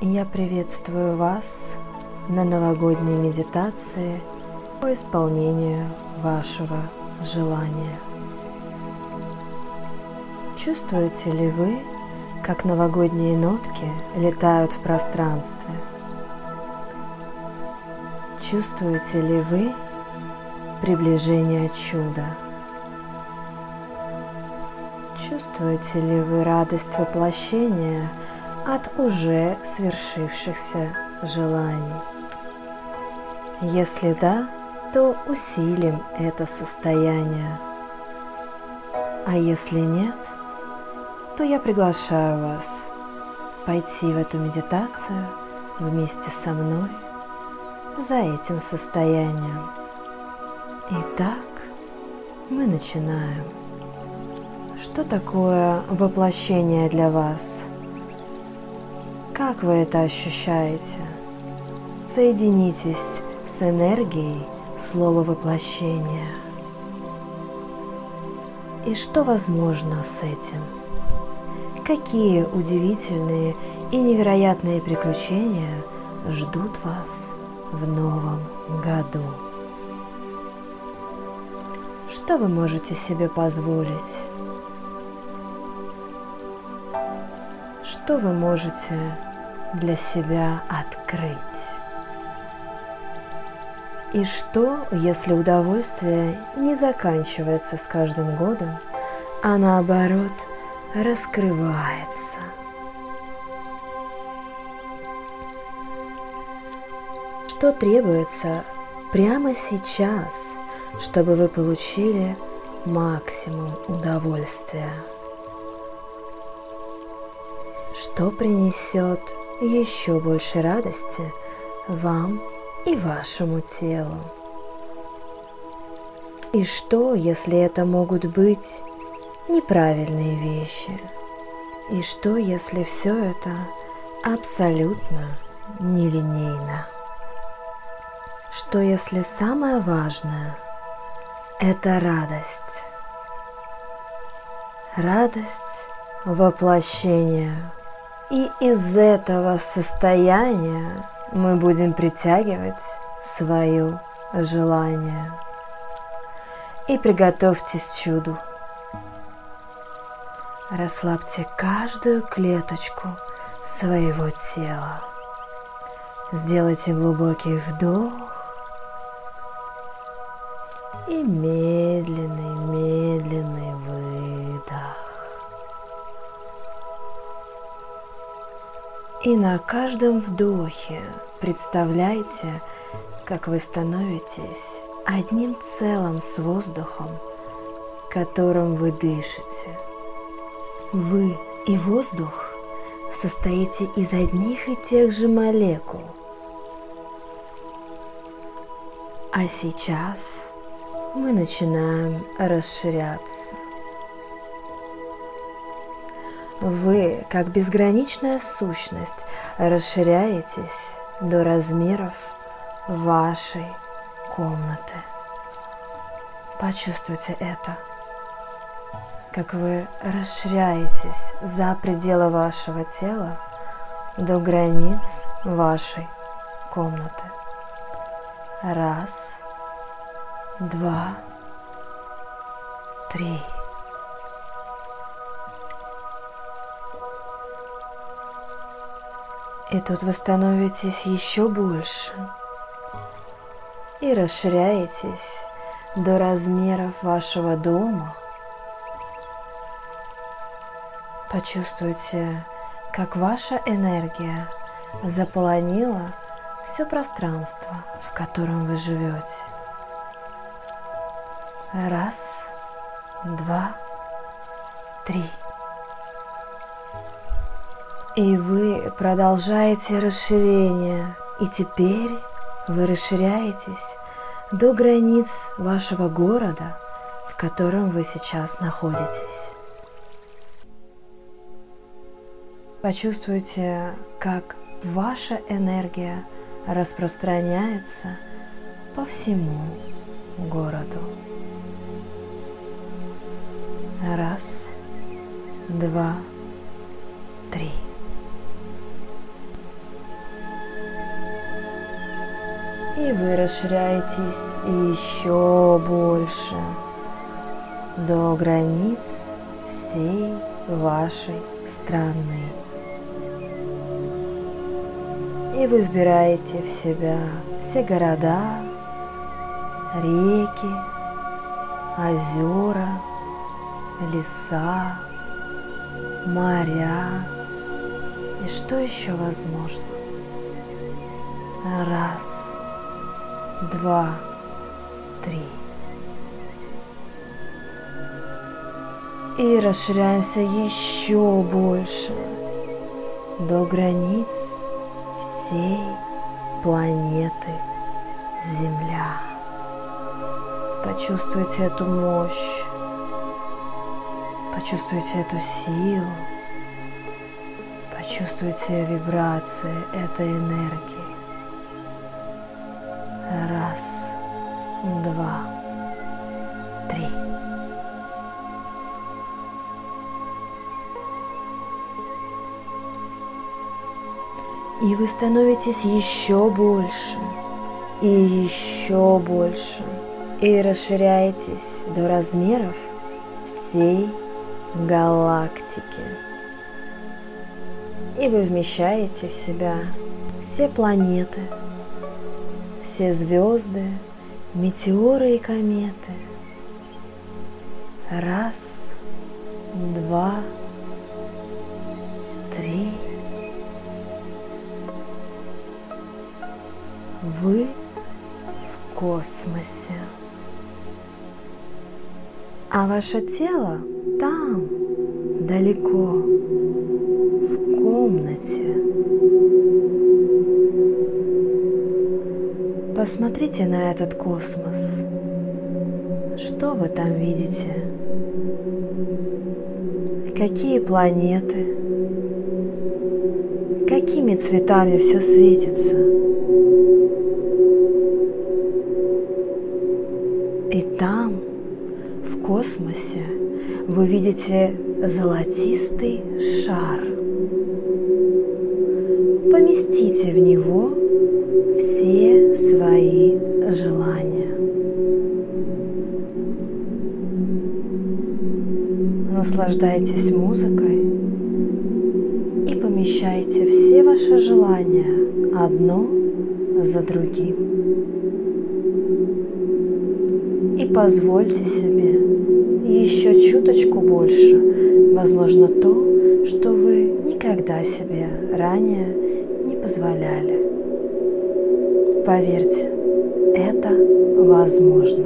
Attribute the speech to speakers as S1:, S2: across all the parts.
S1: Я приветствую вас на новогодней медитации по исполнению вашего желания. Чувствуете ли вы, как новогодние нотки летают в пространстве? Чувствуете ли вы приближение чуда? Чувствуете ли вы радость воплощения – от уже свершившихся желаний. Если да, то усилим это состояние. А если нет, то я приглашаю вас пойти в эту медитацию вместе со мной за этим состоянием. Итак, мы начинаем. Что такое воплощение для вас? Как вы это ощущаете? Соединитесь с энергией слова воплощения. И что возможно с этим? Какие удивительные и невероятные приключения ждут вас в новом году? Что вы можете себе позволить? Что вы можете для себя открыть. И что, если удовольствие не заканчивается с каждым годом, а наоборот раскрывается? Что требуется прямо сейчас, чтобы вы получили максимум удовольствия? Что принесет еще больше радости вам и вашему телу. И что, если это могут быть неправильные вещи? И что, если все это абсолютно нелинейно? Что, если самое важное – это радость? Радость воплощения – и из этого состояния мы будем притягивать свое желание. И приготовьтесь чуду. Расслабьте каждую клеточку своего тела. Сделайте глубокий вдох и медленный, медленный И на каждом вдохе представляйте, как вы становитесь одним целым с воздухом, которым вы дышите. Вы и воздух состоите из одних и тех же молекул. А сейчас мы начинаем расширяться. Вы, как безграничная сущность, расширяетесь до размеров вашей комнаты. Почувствуйте это, как вы расширяетесь за пределы вашего тела до границ вашей комнаты. Раз, два, три. И тут вы становитесь еще больше и расширяетесь до размеров вашего дома. Почувствуйте, как ваша энергия заполонила все пространство, в котором вы живете. Раз, два, три. И вы продолжаете расширение, и теперь вы расширяетесь до границ вашего города, в котором вы сейчас находитесь. Почувствуйте, как ваша энергия распространяется по всему городу. Раз, два, три. И вы расширяетесь еще больше до границ всей вашей страны. И вы вбираете в себя все города, реки, озера, леса, моря и что еще возможно. Раз, два, три. И расширяемся еще больше до границ всей планеты Земля. Почувствуйте эту мощь, почувствуйте эту силу, почувствуйте вибрации этой энергии. Два, три. И вы становитесь еще больше и еще больше и расширяетесь до размеров всей галактики. И вы вмещаете в себя все планеты, все звезды, метеоры и кометы. Раз, два, три. Вы в космосе. А ваше тело там, далеко, в комнате. Посмотрите на этот космос. Что вы там видите? Какие планеты? Какими цветами все светится? И там космосе вы видите золотистый шар. Поместите в него все свои желания. Наслаждайтесь музыкой и помещайте все ваши желания одно за другим. И позвольте себе еще чуточку больше, возможно, то, что вы никогда себе ранее не позволяли. Поверьте, это возможно.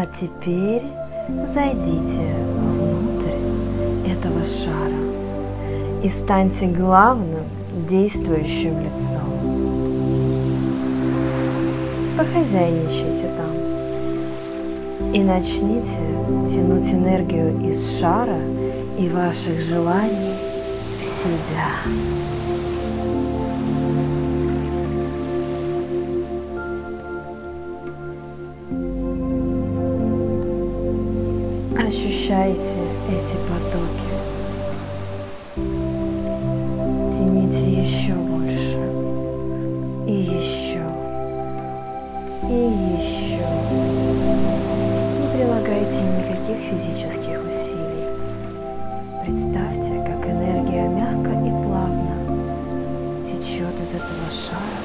S1: А теперь зайдите внутрь этого шара и станьте главным действующим лицом. Похозяйничайте там и начните тянуть энергию из шара и ваших желаний в себя. Ощущайте эти потоки. Тяните еще больше. И еще. И еще. Не прилагайте никаких физических усилий. Представьте, как энергия мягко и плавно течет из этого шара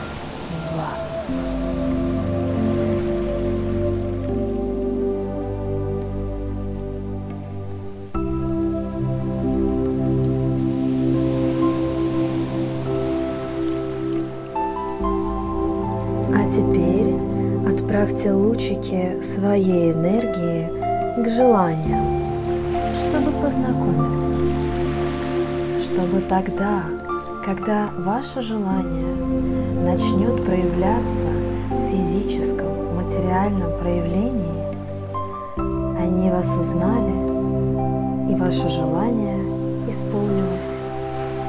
S1: в вас. Направьте лучики своей энергии к желаниям, чтобы познакомиться, чтобы тогда, когда ваше желание начнет проявляться в физическом, материальном проявлении, они вас узнали, и ваше желание исполнилось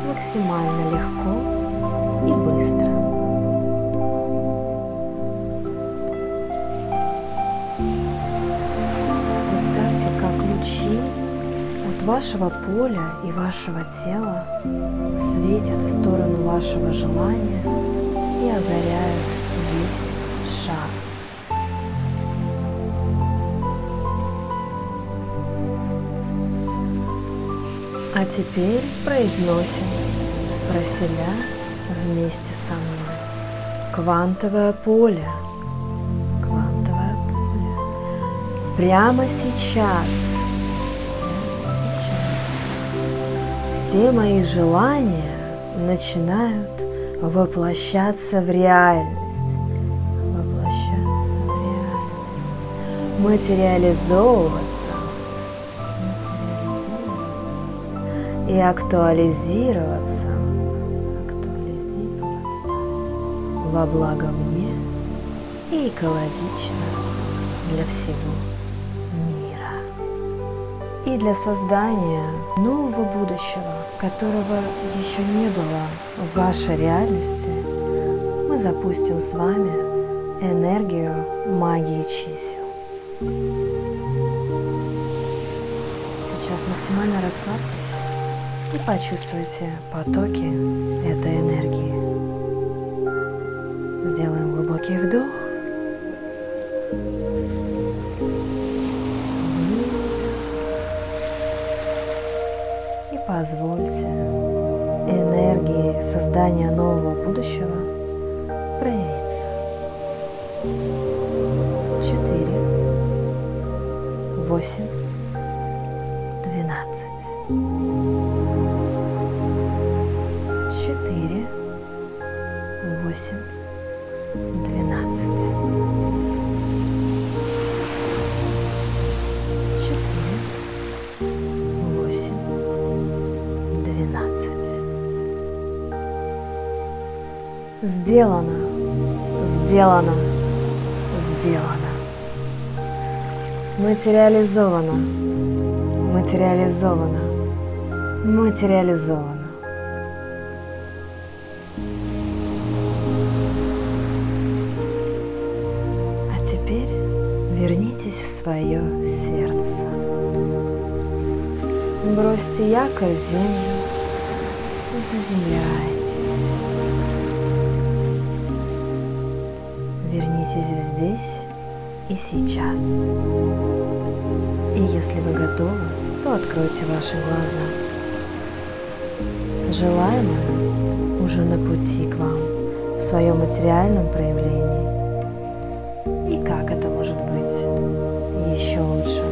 S1: максимально легко и быстро. Вашего поля и вашего тела светят в сторону вашего желания и озаряют весь шар. А теперь произносим про себя вместе со мной. Квантовое поле. Квантовое поле. Прямо сейчас. Все мои желания начинают воплощаться в реальность. Воплощаться в реальность. Материализовываться и актуализироваться, актуализироваться во благо мне и экологично для всего. И для создания нового будущего, которого еще не было в вашей реальности, мы запустим с вами энергию магии чисел. Сейчас максимально расслабьтесь и почувствуйте потоки этой энергии. Сделаем глубокий вдох. Позвольте энергии создания нового будущего проявиться. Четыре, восемь, двенадцать. восемь, двенадцать, Сделано, сделано, сделано. Материализовано, материализовано, материализовано. вернитесь в свое сердце. Бросьте якорь в землю и заземляйтесь. Вернитесь здесь и сейчас. И если вы готовы, то откройте ваши глаза. Желаемое уже на пути к вам в своем материальном проявлении. И как это может быть еще лучше?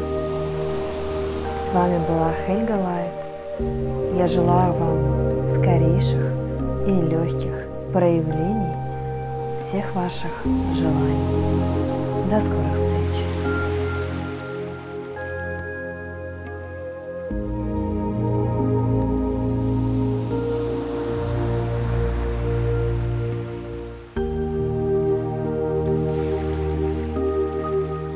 S1: С вами была Хельга Лайт. Я желаю вам скорейших и легких проявлений всех ваших желаний. До скорых встреч!